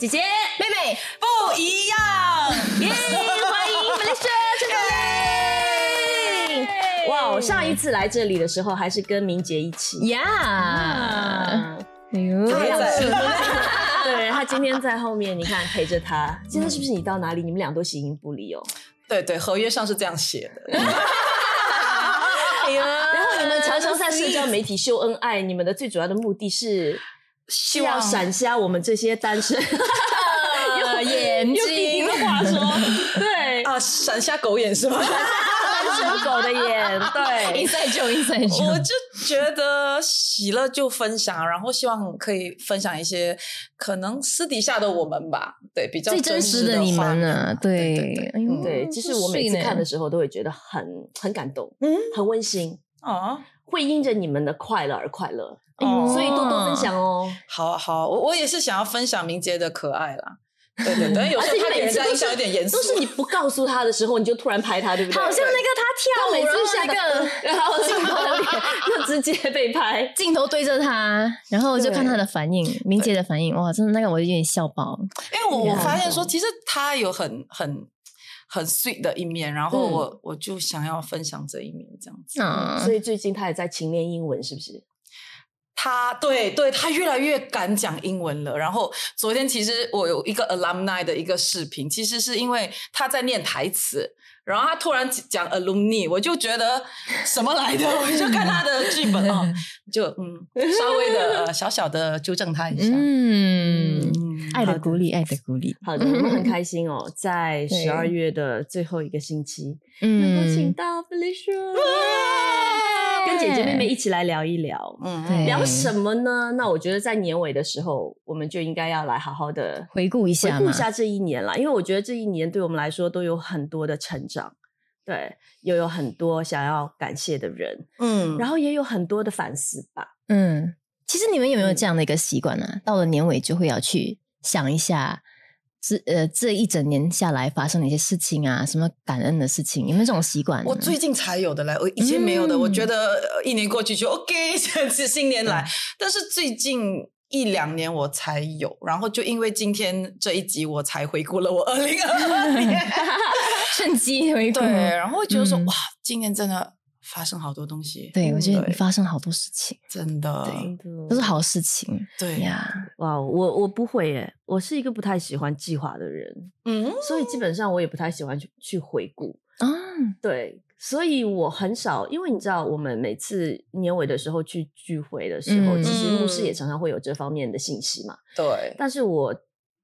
姐姐、妹妹不一样。耶！欢迎 Malaysia 陈总哇，我上一次来这里的时候还是跟明杰一起。呀，哎呦，他还在对 他今天在后面，你看陪着他。今天是不是你到哪里，你们俩都形影不离哦？对对，合约上是这样写的。哎呦，然后你们常常在社交媒体秀恩爱，你们的最主要的目的是希是要闪瞎我们这些单身。呃眼睛。的话说，对，啊，闪瞎狗眼是吗？单身狗的眼，对，，inside joke，inside 我 joke，就觉得喜乐就分享，然后希望可以分享一些可能私底下的我们吧，对，比较最真实的的你们画面啊，对对，其实我每次看的时候都会觉得很很感动，嗯。很温馨，哦，会因着你们的快乐而快乐，哦所以多多分享哦。好啊好啊，我我也是想要分享明杰的可爱啦。对对对，有时候他给人家印象有点严肃，都是你不告诉他的时候，你就突然拍他，对不对？好像那个他跳舞，每然后次下那个然后镜头就直接被拍。镜头对着他，然后就看他的反应，明杰的反应，哇，真的那个我有点笑爆。因为我我发现说，其实他有很很很 sweet 的一面，然后嗯我、我就想要分享这一面，这样子。嗯，所以最近他也在勤练英文，是不是？他对对，他越来越敢讲英文了。然后昨天其实我有一个 alumni 的一个视频，其实是因为他在念台词，然后他突然讲 alumni，我就觉得什么来的，我就看他的剧本哦，就嗯稍微的、呃、小小的纠正他一下。嗯，嗯爱的鼓励，爱的鼓励，好的，我们很 开心哦，在十二月的最后一个星期，能够请嗯，到 Felicia，跟姐姐妹妹一起来聊一聊。嗯聊什么呢？那我觉得在年尾的时候，我们就应该要来好好的回顾一下回，顾一下这一年啦，因为我觉得这一年对我们来说都有很多的成长，对，又有很多想要感谢的人，嗯然后也有很多的反思吧。嗯，其实你们有没有嗯这样的一个习惯呢？到了年尾就会要去想一下。这呃，这一整年下来发生的一些事情啊，什么感恩的事情，有没有这种习惯？我最近才有的嘞，我以前没有的。嗯我觉得呃一年过去就 OK，是新年来，但是最近一两年我才有，然后就因为今天这一集，我才回顾了我二零二二年。趁机回顾。对，然后觉得说、嗯哇，今年真的发生好多东西，对，我觉得你发生好多事情，真的真的都是好事情。对呀。哇，我我不会耶，我是一个不太喜欢计划的人，嗯，所以基本上我也不太喜欢去去回顾。啊，对，所以我很少，因为你知道，我们每次年尾的时候去聚会的时候，嗯其实牧师也常常会有这方面的信息嘛。对，但是我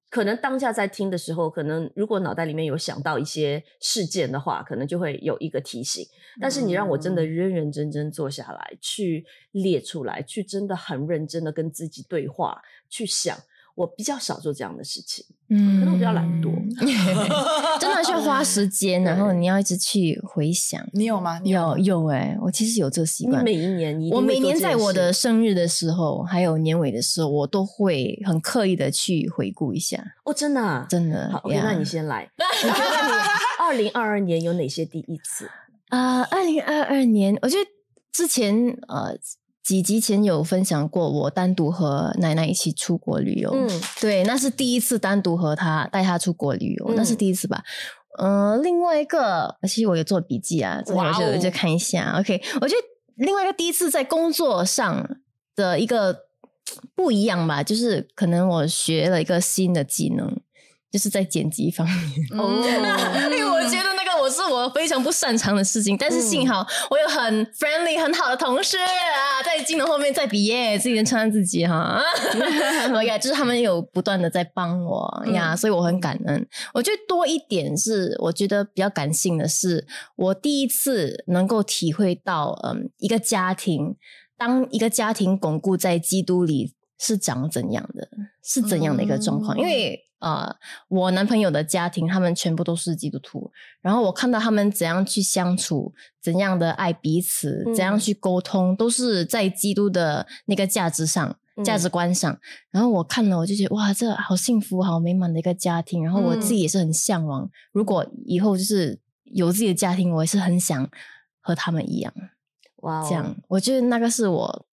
可能当下在听的时候，可能如果脑袋里面有想到一些事件的话，可能就会有一个提醒。但是你让我真的认认真真坐下来，去列出来，去真的很认真的跟自己对话，去想。我比较少做这样的事情，嗯可能我比较懒惰。真的需要花时间，然后你要一直去回想。你有吗？你有有哎、我其实有这个习惯。你每一年你一我每年在我的生日的时候，还有年尾的时候，我都会很刻意的去回顾一下。哦，真的、啊，真的好，OK，呀那你先来。你觉得你 二零二二年有哪些第一次？啊，二零二二年，我觉得之前呃几集前有分享过，我单独和奶奶一起出国旅游。嗯，对，那是第一次单独和她带她出国旅游，那是嗯第一次吧。呃，另外一个，其实我有做笔记啊，这个我就、哦我就看一下。OK，我觉得另外一个第一次在工作上的一个不一样吧，就是可能我学了一个新的技能，就是在剪辑方面。哦 我非常不擅长的事情，但是幸好我有很 friendly 很好的同事啊，在镜头后面在比耶，自己能称赞自己哈。我呀，就是他们有不断的在帮我呀，所以我很感恩。我觉得多一点是，我觉得比较感性的是，我第一次能够体会到，嗯，一个家庭，当一个家庭巩固在基督里是长怎样的，是怎样的一个状况，嗯因为。呃，我男朋友的家庭，他们全部都是基督徒，然后我看到他们怎样去相处，怎样的爱彼此，嗯怎样去沟通，都是在基督的那个价值上、嗯价值观上。然后我看了，我就觉得哇，这好幸福、好美满的一个家庭。然后我自己也是很向往，如果以后就是有自己的家庭，我也是很想和他们一样。哇哦，这样，我觉得那个是我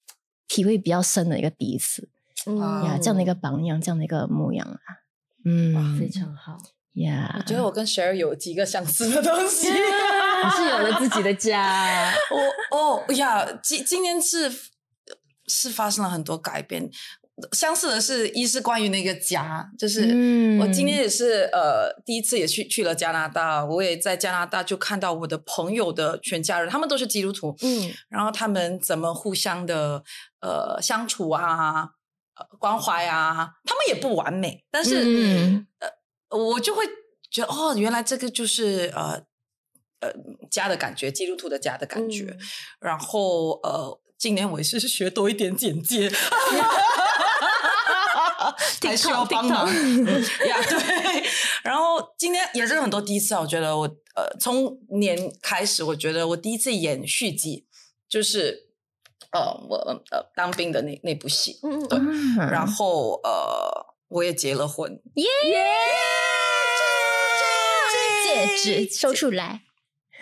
体会比较深的一个第一次嗯哇呀，这样的一个榜样，这样的一个模样啊。嗯，非常好。呀，我觉得我跟 Sher 有几个相似的东西。你是有了自己的家，我哦呀，今今年是是发生了很多改变。相似的是，一是关于那个家，就是嗯我今天也是呃第一次也去去了加拿大，我也在加拿大就看到我的朋友的全家人，他们都是基督徒，嗯然后他们怎么互相的呃相处啊，呃关怀啊，他们也不完美，但是、嗯呃我就会觉得哦，原来这个就是呃呃家的感觉，基督徒的家的感觉。嗯然后呃，今年我也是学多一点简介，还需要帮忙 呀。对，然后今天也是很多第一次啊，我觉得我呃从年开始，我觉得我第一次演续集，就是呃我呃当兵的那那部戏，嗯对嗯然后呃我也结了婚，耶，戒指收出来，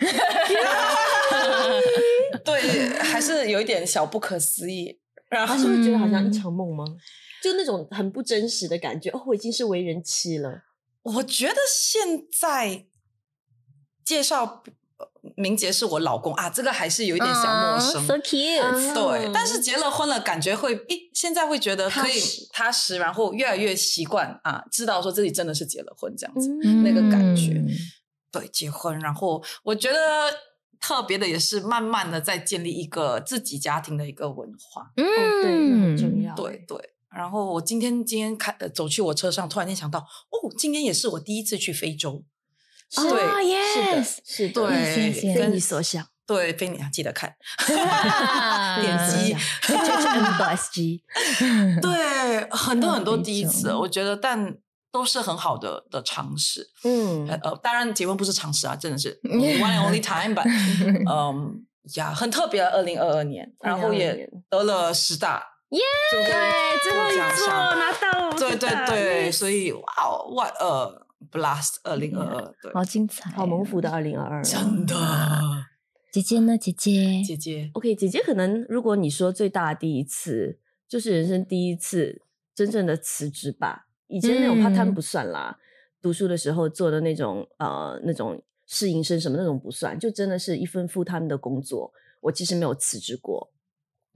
对，还是有一点小不可思议。然后他是不是觉得好像一场梦吗？就那种很不真实的感觉。哦，我已经是为人妻了。我觉得现在介绍呃明杰是我老公啊，这个还是有一点小陌生。，so cute，对，嗯但是结了婚了，感觉会，诶，现在会觉得可以踏实踏实，然后越来越习惯啊，知道说自己真的是结了婚这样子。嗯那个感觉嗯对，结婚，然后我觉得特别的也是慢慢的在建立一个自己家庭的一个文化。哦，对，很重要。对对。然后我今天今天开、呃、走去我车上，突然间想到，哦，今天也是我第一次去非洲。是对啊是的，yes，，是的，对非你所想。对，非你啊，记得看。点点击 对，很多很多第一次，我觉得，但都是很好的的尝试。嗯呃，呃当然结婚不是尝试啊，真的是 one and only time，but 嗯呀，很特别。二零二二年，然后也得了十大，耶，对对，最后一座拿到了，对对对，所以哇哦，哇呃，blast 二零二二，对，好精彩，好蒙福的二零二二，真的，姐姐呢？姐姐，姐姐，OK，姐姐可能如果你说最大的第一次，就是人生第一次真正的辞职吧。以前那种 part time 嗯。不算啦，读书的时候做的那种呃那种试营生什么那种不算，就真的是一份 full time 的工作。我其实没有辞职过，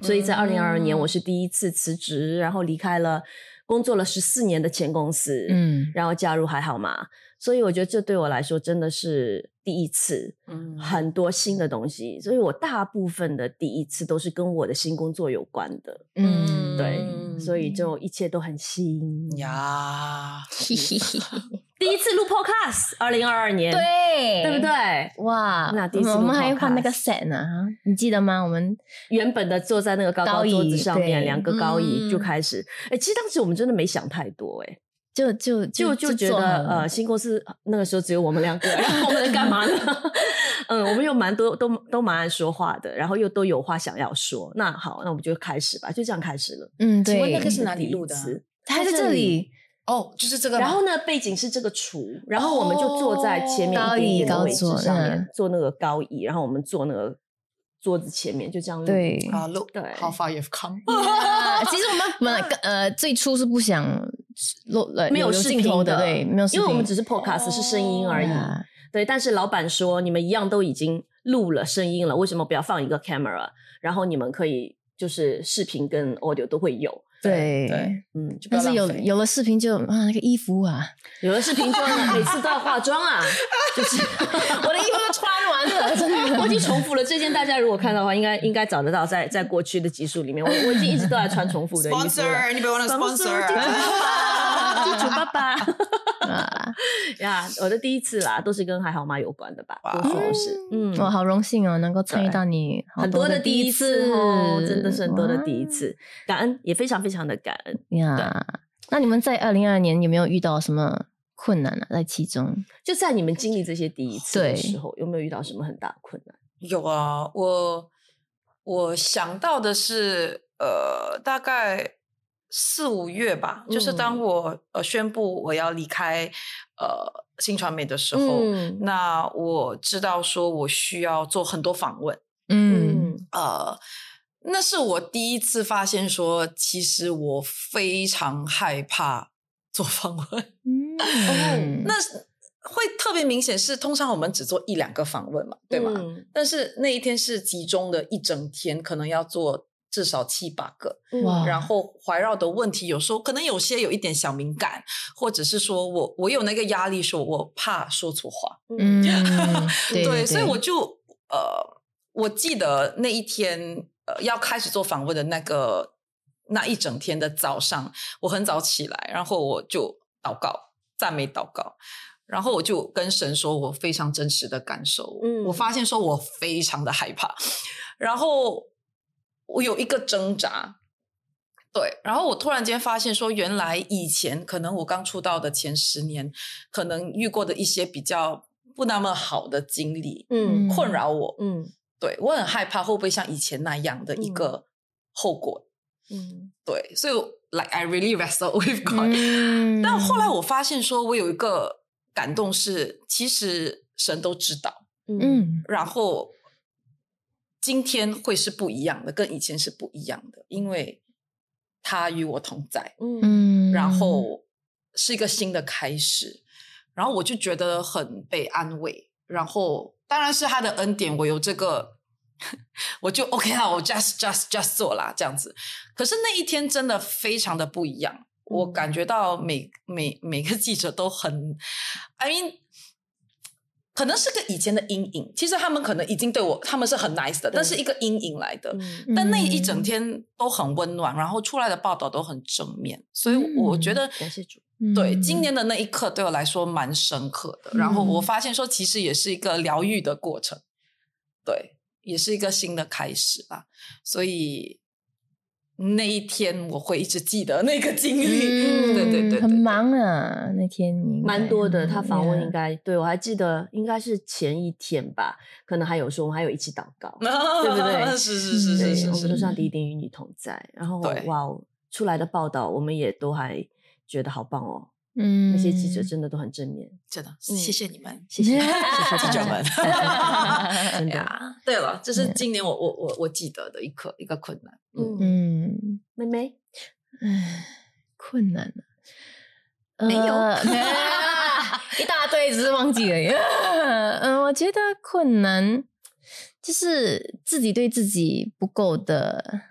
所以在二零二二年嗯。我是第一次辞职，然后离开了工作了十四年的前公司，嗯然后加入还好吗？所以我觉得这对我来说真的是第一次，嗯很多新的东西，所以我大部分的第一次都是跟我的新工作有关的，嗯，对，嗯所以就一切都很新。呀，嘿嘿嘿，第一次录 Podcast，二零二二年，对对不？对？哇，那第一次我们还换那个 set 呢，你记得吗？我们原本的坐在那个高高桌子上面，对两个高椅嗯就开始。哎、其实当时我们真的没想太多、哎，就就就就觉得呃，新公司那个时候只有我们两个，然后我们能干嘛呢？嗯，我们又蛮多，都都蛮爱说话的，然后又都有话想要说。那好，那我们就开始吧，就这样开始了。嗯，请问，那个是哪里录的啊还在这里，哦，就是这个，然后呢，背景是这个厨，然后我们就坐在前面高椅一点点的位置高座上面嗯，坐那个高椅，然后我们坐那个桌子前面，就这样录。对。啊，look 对 how far you've come，啊其实我们本来呃最初是不想录呃没有视镜头频的，对，没有视频，因为我们只是 podcast 是声音而已。啊对，但是老板说你们一样都已经录了声音了，为什么不要放一个 camera？然后你们可以就是视频跟 audio 都会有。对对嗯，但是有有了视频就啊那个衣服啊，有了视频就每次都要化妆啊，就是 我的衣服都穿完了，真的。我已经重复了这件，大家如果看到的话，应该应该找得到在在过去的集数里面，我我已经一直都在穿重复的衣服了。sponsor，你别忘了 sponsor，地主爸爸，地主爸爸啊，呀，我的第一次啦，都是跟还好吗有关的吧，多数都是，嗯，我好荣幸哦，能够参与到你很多的的第一次真的是很多的第一次，感恩也非常非常的感恩。呀。那你们在二零二二年有没有遇到什么困难啊？在其中，就在你们经历这些第一次的对时候，有没有遇到什么很大的困难？有啊，我我想到的是，呃，大概四五月吧，就是当嗯。我呃宣布我要离开呃新传媒的时候，嗯。那我知道说我需要做很多访问，嗯。呃，那是我第一次发现说，其实我非常害怕做访问。嗯，那是会特别明显是，通常我们只做一两个访问嘛，对吗？嗯但是那一天是集中的一整天，可能要做至少七八个，哇然后环绕的问题有时候可能有些有一点小敏感，或者是说我我有那个压力，说我怕说错话，嗯，对对，所以我就呃，我记得那一天呃要开始做访问的那个那一整天的早上，我很早起来，然后我就祷告，赞美祷告。然后我就跟神说，我非常真实的感受。嗯我发现说我非常的害怕，然后我有一个挣扎，对，然后我突然间发现说，原来以前可能我刚出道的前十年，可能遇过的一些比较不那么好的经历，嗯困扰我。嗯对我很害怕会不会像以前那样的一个后果。嗯对，所以 like I really wrestle with God、嗯但后来我发现说，我有一个感动是，其实神都知道，嗯嗯然后今天会是不一样的，跟以前是不一样的，因为他与我同在。嗯嗯，然后是一个新的开始，然后我就觉得很被安慰，然后当然是他的恩典，我有这个，我就 OK 啦，我 just just just 做啦这样子。可是那一天真的非常的不一样，我嗯感觉到每每每个记者都很，I mean。可能是个以前的阴影，其实他们可能已经对我，他们是很 nice 的，但是一个阴影来的。嗯但那一整天都很温暖，然后出来的报道都很正面，所以我觉得，感谢主对今年的那一刻对我来说蛮深刻的。然后我发现说，其实也是一个疗愈的过程，对，也是一个新的开始吧。所以那一天我会一直记得那个经历，嗯对对对对很忙啊，那天你蛮多的，他访问应嗯该对我还记得，应该是前一天吧，可能还有说我们还有一起祷告，对不对是是是是是是，我们都上帝一定与你同在。然后哇哦，出来的报道我们也都还觉得好棒哦，嗯那些记者真的都很正面，真的嗯谢谢你们。谢谢谢谢记者大们家，真的，呀，对了，这是嗯今年我我我我记得的一刻一个困难。嗯，嗯，嗯，妹妹，唉，困难了。没有 一大堆，只是忘记而已。嗯，我觉得困难就是自己对自己不够的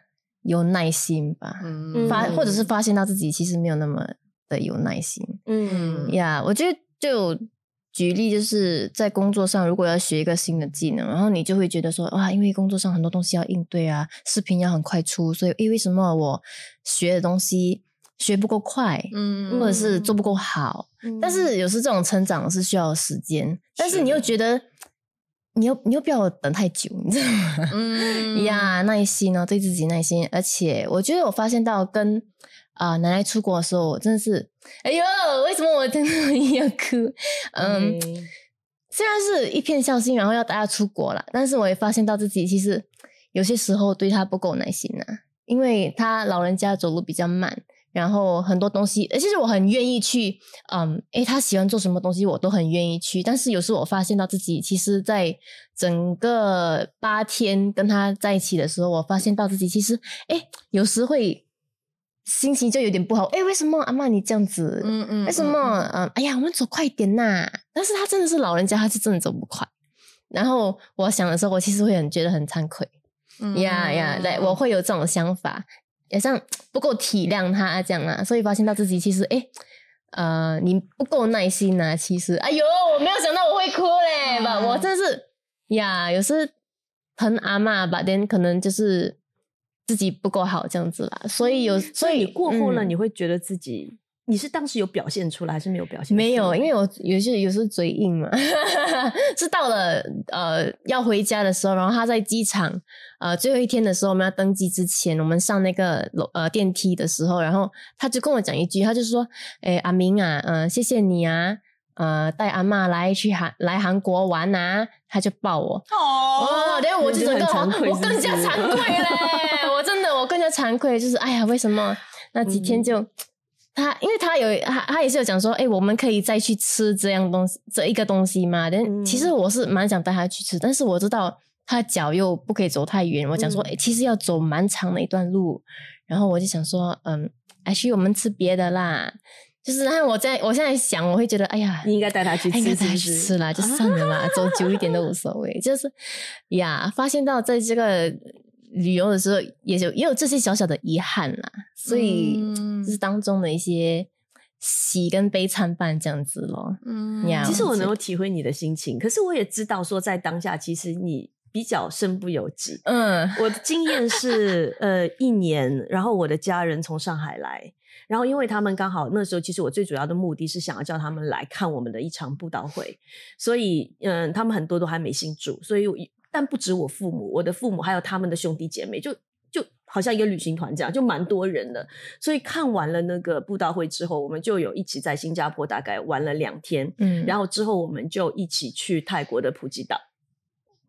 有耐心吧，嗯发或者是发现到自己其实没有那么的有耐心。嗯呀我觉得就举例，就是在工作上，如果要学一个新的技能，然后你就会觉得说，哇，因为工作上很多东西要应对啊，视频要很快出，所以，诶，为什么我学的东西学不够快，嗯或者是做不够好？但是有时这种成长是需要时间，但是你又觉得。你又你又不要等太久，你知道吗？嗯呀，耐心哦，对自己耐心。而且我觉得我发现到跟啊、奶奶出国的时候，我真的是，哎呦，为什么我真的 要哭？嗯，虽然是一片孝心，然后要带他出国了，但是我也发现到自己其实有些时候对他不够耐心呐、因为他老人家走路比较慢，然后很多东西，呃其实我很愿意去，嗯，诶，他喜欢做什么东西，我都很愿意去。但是有时候我发现到自己，其实，在整个八天跟他在一起的时候，我发现到自己其实，诶，有时会心情就有点不好。诶，为什么阿妈你这样子？嗯嗯为什么？嗯，哎呀，我们走快一点呐！但是他真的是老人家，他是真的走不快。然后我想的时候，我其实会很觉得很惭愧。嗯呀呀，对，我会有这种想法，也像不够体谅他这样啊，所以发现到自己其实诶，呃，你不够耐心呐、其实，哎呦，我没有想到我会哭嘞，吧、嗯我真是呀，有时疼阿妈吧，但可能就是自己不够好这样子啦，所以有，所以你过后呢，嗯你会觉得自己，你是当时有表现出来，还是没有表现出来？没有，因为我有些有时候嘴硬嘛，是到了呃要回家的时候，然后他在机场呃最后一天的时候，我们要登机之前，我们上那个楼呃电梯的时候，然后他就跟我讲一句，他就说：“哎，阿明啊，嗯、谢谢你啊，呃带阿妈来去韩来韩国玩啊。”他就抱我，哦，然后我就整个我更加惭愧嘞，惭愧，就是哎呀，为什么那几天就、他，因为他有他他也是有讲说，哎，我们可以再去吃这样东西这一个东西嘛？但、嗯其实我是蛮想带他去吃，但是我知道他脚又不可以走太远，我讲说，嗯哎、其实要走蛮长的一段路，然后我就想说，嗯，还是我们吃别的啦。就是让我在我现在想，我会觉得，哎呀，你应该带他去吃，应该带他去吃啦，就算了啦，走久一点都无所谓。就是呀，发现到在这个旅游的时候，也有也有这些小小的遗憾啦，所以嗯。这是当中的一些喜跟悲参半这样子咯。嗯。呀。其实我能够体会你的心情，可是我也知道说，在当下，其实你比较身不由己。嗯。我的经验是，呃，一年，然后我的家人从上海来，然后因为他们刚好那时候，其实我最主要的目的是想要叫他们来看我们的一场布道会，所以，嗯、他们很多都还没信主，所以我，但不止我父母，我的父母还有他们的兄弟姐妹，就就好像一个旅行团这样，就蛮多人的。所以看完了那个布道会之后，我们就有一起在新加坡大概玩了两天，嗯，然后之后我们就一起去泰国的普吉岛。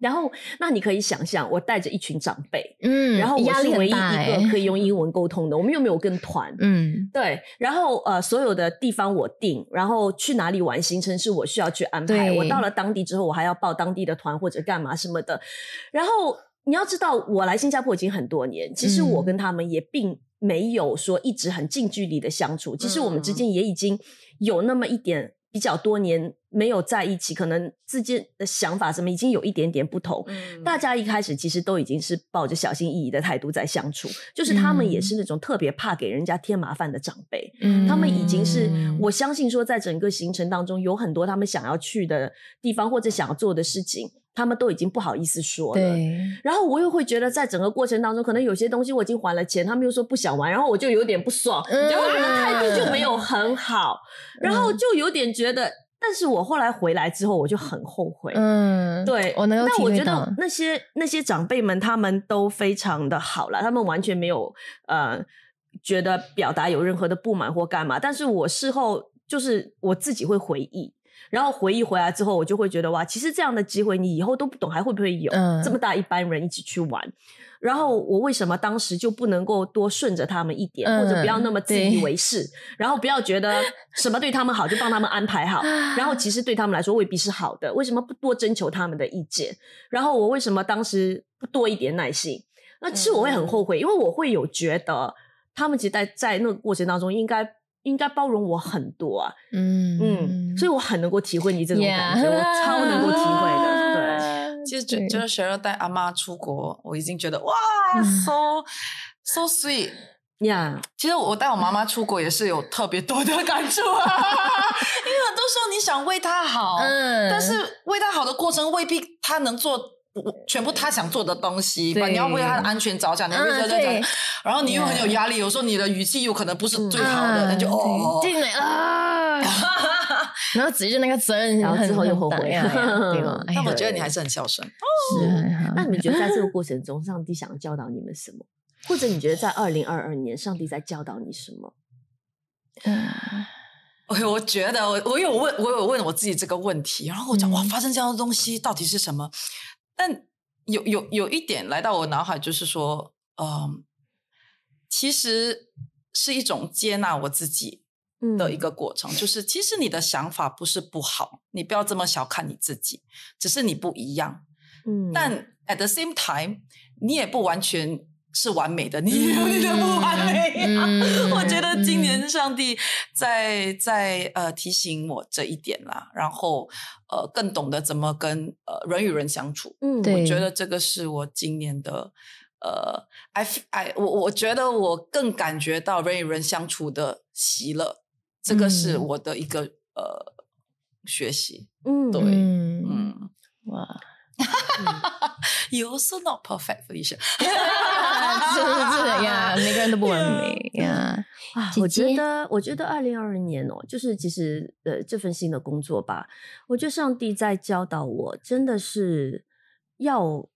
然后，那你可以想象，我带着一群长辈，嗯，然后我压力是唯一一个可以用 英文沟通的，我们又没有跟团，嗯对，然后呃，所有的地方我定，然后去哪里玩，行程是我需要去安排。我到了当地之后，我还要报当地的团或者干嘛什么的。然后你要知道，我来新加坡已经很多年，其实我嗯跟他们也并没有说一直很近距离的相处，其实我们之间也已经有那么一点。比较多年没有在一起，可能之间的想法什么已经有一点点不同。嗯大家一开始其实都已经是抱着小心翼翼的态度在相处，就是他们也嗯是那种特别怕给人家添麻烦的长辈。嗯，他们已经是嗯我相信说，在整个行程当中有很多他们想要去的地方或者想要做的事情，他们都已经不好意思说了。然后我又会觉得，在整个过程当中，可能有些东西我已经还了钱，他们又说不想玩，然后我就有点不爽，嗯然后我的态度就没有很好，然后就有点觉得，但是我后来回来之后，我就很后悔。嗯，对，我能够但我觉得，那些那些长辈们，他们都非常的好了，他们完全没有呃觉得表达有任何的不满或干嘛。但是我事后就是我自己会回忆，然后回忆回来之后，我就会觉得哇，其实这样的机会你以后都不懂还会不会有、嗯这么大一班人一起去玩。然后我为什么当时就不能够多顺着他们一点，或者不要那么自以为是，然后不要觉得什么对他们好就帮他们安排好，然后其实对他们来说未必是好的，为什么不多征求他们的意见？然后我为什么当时不多一点耐心？那其实我会很后悔，因为我会有觉得他们其实在在那个过程当中应该应该包容我很多啊，嗯嗯，所以我很能够体会你这种感觉，我超能够体会的，对。其实觉得雪儿带阿妈出国，我已经觉得哇嗯，so so sweet。呀其实我带我妈妈出国也是有特别多的感触啊，因为很多时候你想为她好，嗯但是为她好的过程未必她能做全部她想做的东西吧？对你要为她的安全着想，你要为她嗯对着想，然后你又很有压力，有时候你的语气有可能不是最好的，啊那就哦，对进来啊，然后只是那个责任然后之后又后悔对吗？但我觉得你还是很孝顺。是啊那你们觉得在这个过程中，上帝想要教导你们什么？或者你觉得在二零二二年，上帝在教导你什么？嗯我我觉得我我有问我有问我自己这个问题，然后我讲、嗯哇，发生这样的东西到底是什么？但有有有一点来到我脑海，就是说，嗯，其实是一种接纳我自己嗯的一个过程，就是其实你的想法不是不好，你不要这么小看你自己，只是你不一样。嗯。但 at the same time，你也不完全是完美的，你也有你的不完美、嗯。我觉得今嗯。年上帝在在呃提醒我这一点啦，然后呃更懂得怎么跟呃人与人相处。嗯。我觉得这个是我今年的呃，I I 我我觉得我更感觉到人与人相处的喜乐，这个是嗯我的一个、呃学习。嗯对嗯嗯哇，，You also not perfect, Felicia。是是是呀，每个人都不完美 呀。我觉姐得，我觉得二零二二年哦，就是其实呃这份新的工作吧，我觉得上帝在教导我，真的是要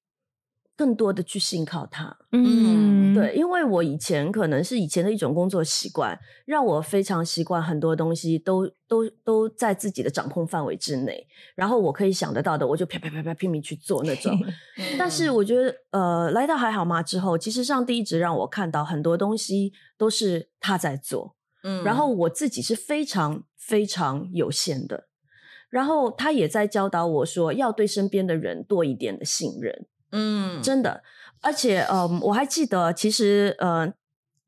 更多的去信靠他。嗯，对，因为我以前可能是以前的一种工作习惯，让我非常习惯很多东西都都都在自己的掌控范围之内，然后我可以想得到的，我就啪啪啪啪拼命去做那种。但是我觉得，呃，来到还好吗之后，其实上帝一直让我看到很多东西都是他在做，嗯然后我自己是非常非常有限的，然后他也在教导我说，要对身边的人多一点的信任。嗯真的，而且呃，我还记得，其实呃，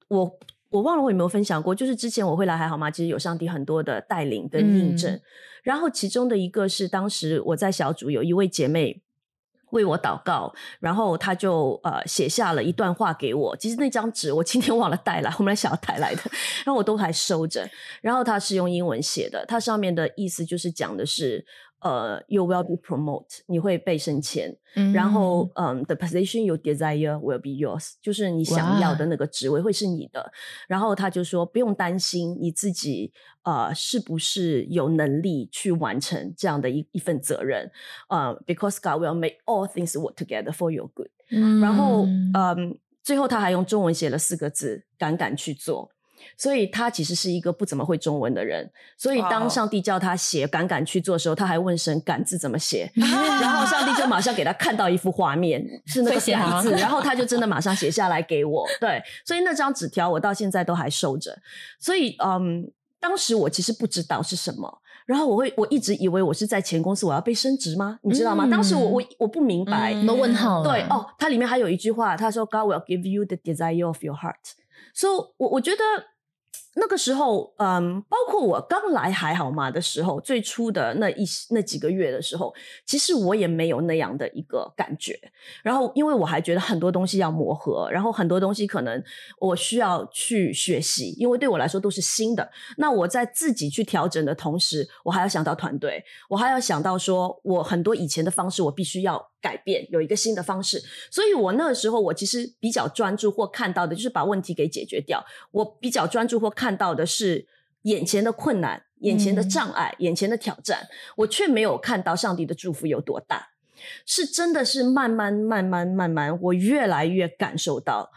我我忘了我有没有分享过，就是之前我会来还好吗？其实有上帝很多的带领跟印证，嗯然后其中的一个是当时我在小组有一位姐妹。为我祷告，然后她就呃写下了一段话给我。其实那张纸我今天忘了带来，我们来想要带来的，然后我都还收着。然后它是用英文写的，它上面的意思就是讲的是呃，you will be promoted，你会被升迁。然后，嗯，the position you desire will be yours，就是你想要的那个职位会是你的。然后他就说，不用担心你自己，呃，是不是有能力去完成这样的一一份责任？呃，because God will make all things work together for your good。嗯然后，嗯，最后他还用中文写了四个字：敢敢去做。所以他其实是一个不怎么会中文的人，所以当上帝叫他写“敢敢去做”的时候，他还问神“敢”字怎么写，然后上帝就马上给他看到一幅画面，是那个“写吗敢”字，然后他就真的马上写下来给我。对，所以那张纸条我到现在都还收着。所以，嗯，当时我其实不知道是什么，然后我会我一直以为我是在前公司我要被升职吗？你知道吗？嗯当时我我我不明白，问号，对哦，它里面还有一句话，他说 “God will give you the desire of your heart”。所以，我我觉得那个时候，嗯，包括我刚来还好吗的时候，最初的那一那几个月的时候，其实我也没有那样的一个感觉。然后，因为我还觉得很多东西要磨合，然后很多东西可能我需要去学习，因为对我来说都是新的。那我在自己去调整的同时，我还要想到团队，我还要想到说我很多以前的方式，我必须要改变，有一个新的方式。所以我那个时候，我其实比较专注或看到的就是把问题给解决掉。我比较专注或看到的是眼前的困难、眼前的障碍、眼前的挑战，我却没有看到上帝的祝福有多大。是真的是慢慢慢慢慢慢，我越来越感受到，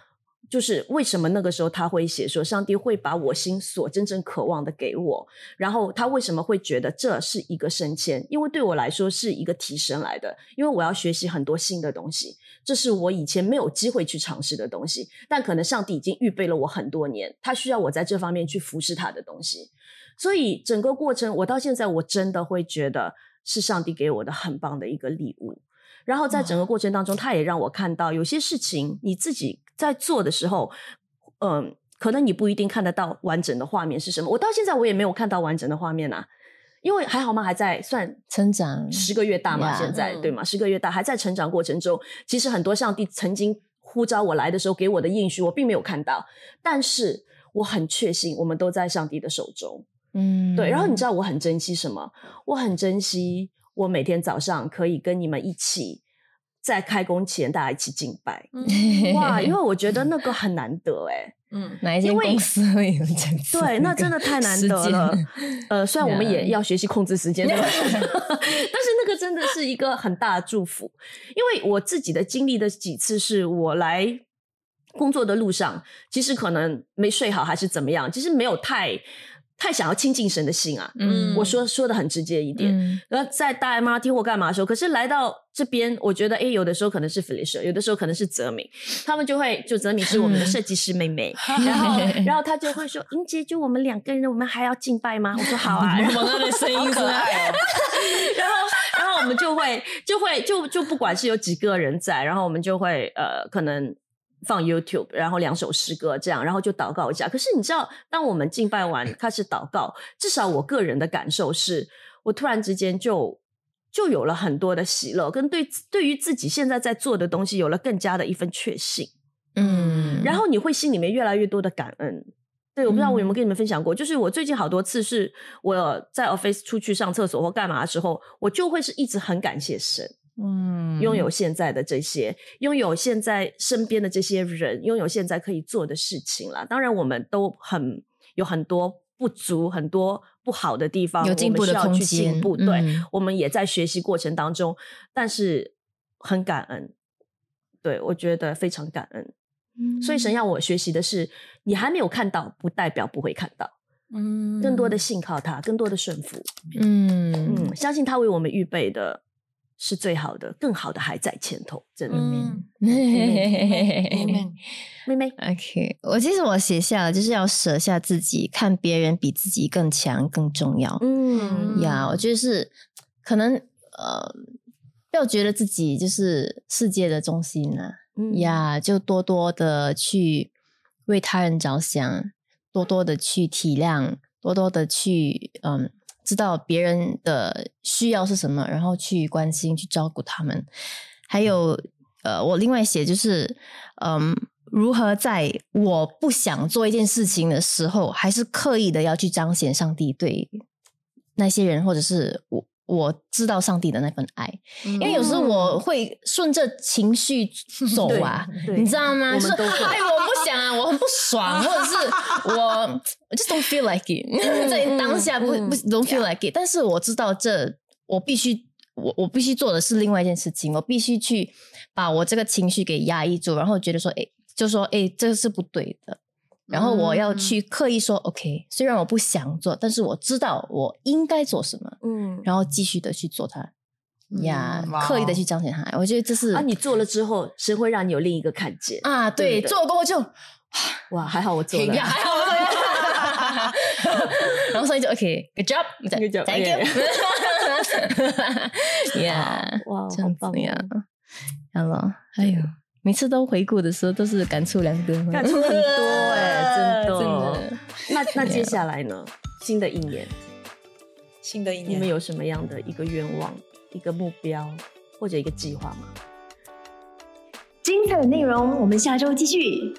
就是为什么那个时候他会写说，上帝会把我心所真正渴望的给我，然后他为什么会觉得这是一个升迁？因为对我来说是一个提升来的，因为我要学习很多新的东西，这是我以前没有机会去尝试的东西，但可能上帝已经预备了我很多年，他需要我在这方面去服侍他的东西，所以整个过程，我到现在我真的会觉得是上帝给我的很棒的一个礼物。然后在整个过程当中，他也让我看到有些事情你自己在做的时候，嗯，可能你不一定看得到完整的画面是什么。我到现在我也没有看到完整的画面啊，因为还好吗？还在算成长十个月大嘛现在嗯对吗？十个月大还在成长过程中，其实很多上帝曾经呼召我来的时候给我的应许，我并没有看到，但是我很确信我们都在上帝的手中。嗯对，然后你知道我很珍惜什么？我很珍惜我每天早上可以跟你们一起在开工前大家一起敬拜。哇，因为我觉得那个很难得哎、嗯，哪一间因为公司会有这样子对，那真的太难得了。呃，虽然我们也要学习控制时间，但是那个真的是一个很大的祝福。因为我自己的经历的几次，是我来工作的路上，其实可能没睡好还是怎么样，其实没有太太想要亲近神的心啊。嗯我说说的很直接一点，嗯然后在大 MRT 或干嘛的时候，可是来到这边，我觉得诶，有的时候可能是 Felicia，有的时候可能是泽敏，他们就会就泽敏是我们的设计师妹妹，然后然后他就会说：“英姐，就我们两个人，我们还要敬拜吗？”我说：“好啊。” 然后萌萌的声好音可爱哦。然后然后我们就会就会就就不管是有几个人在，然后我们就会呃可能。放 YouTube，然后两首诗歌这样，然后就祷告一下。可是你知道，当我们敬拜完开始祷告，至少我个人的感受是，我突然之间就就有了很多的喜乐，跟对对于自己现在在做的东西有了更加的一份确信。嗯然后你会心里面越来越多的感恩。对，我不知道我有没有跟你们分享过，就是我最近好多次是我在 office 出去上厕所或干嘛的时候，我就会是一直很感谢神，嗯拥有现在的这些，拥有现在身边的这些人，拥有现在可以做的事情啦。当然，我们都很有很多不足，很多不好的地方，有进步的我们需要去空间进步。对，嗯我们也在学习过程当中，但是很感恩。对我觉得非常感恩。所以神要我学习的是，你还没有看到，不代表不会看到，嗯更多的信靠他，更多的顺服。嗯嗯，相信他为我们预备的是最好的，更好的还在前头。真的，妹妹，OK，我其实我写下了，就是要舍下自己，看别人比自己更强更重要。嗯呀我觉得是可能呃，不要觉得自己就是世界的中心啊。嗯呀就多多的去为他人着想，多多的去体谅，多多的去嗯，知道别人的需要是什么，然后去关心、去照顾他们。还有呃，我另外写就是嗯，如何在我不想做一件事情的时候，还是刻意的要去彰显上帝对那些人，或者是我。我知道上帝的那份爱，因为有时候我会顺着情绪走啊，你知道吗？就是哎，我不想啊，我很不爽，或者是 我 just don't feel like it，在当下不不 don't feel like it。但是我知道这我必须我我必须做的是另外一件事情，我必须去把我这个情绪给压抑住，然后觉得说，哎，就说哎，这个是不对的。然后我要去刻意说 OK，虽然我不想做，但是我知道我应该做什么，嗯，然后继续的去做它，呀，刻意的去彰显它。我觉得这是啊，你做了之后，神会让你有另一个看见啊。对，做过就哇，还好我做了，还好。然后所以就 OK，Good job，Good job，Thank you，Yeah，哇，好棒呀，Hello，哎呦。每次都回顾的时候，都是感触良多，感触很多 哎，真的。那那接下来呢？新的一年，新的一年，你们有什么样的一个愿望、一个目标或者一个计划吗？精彩的内容，我们下周继续。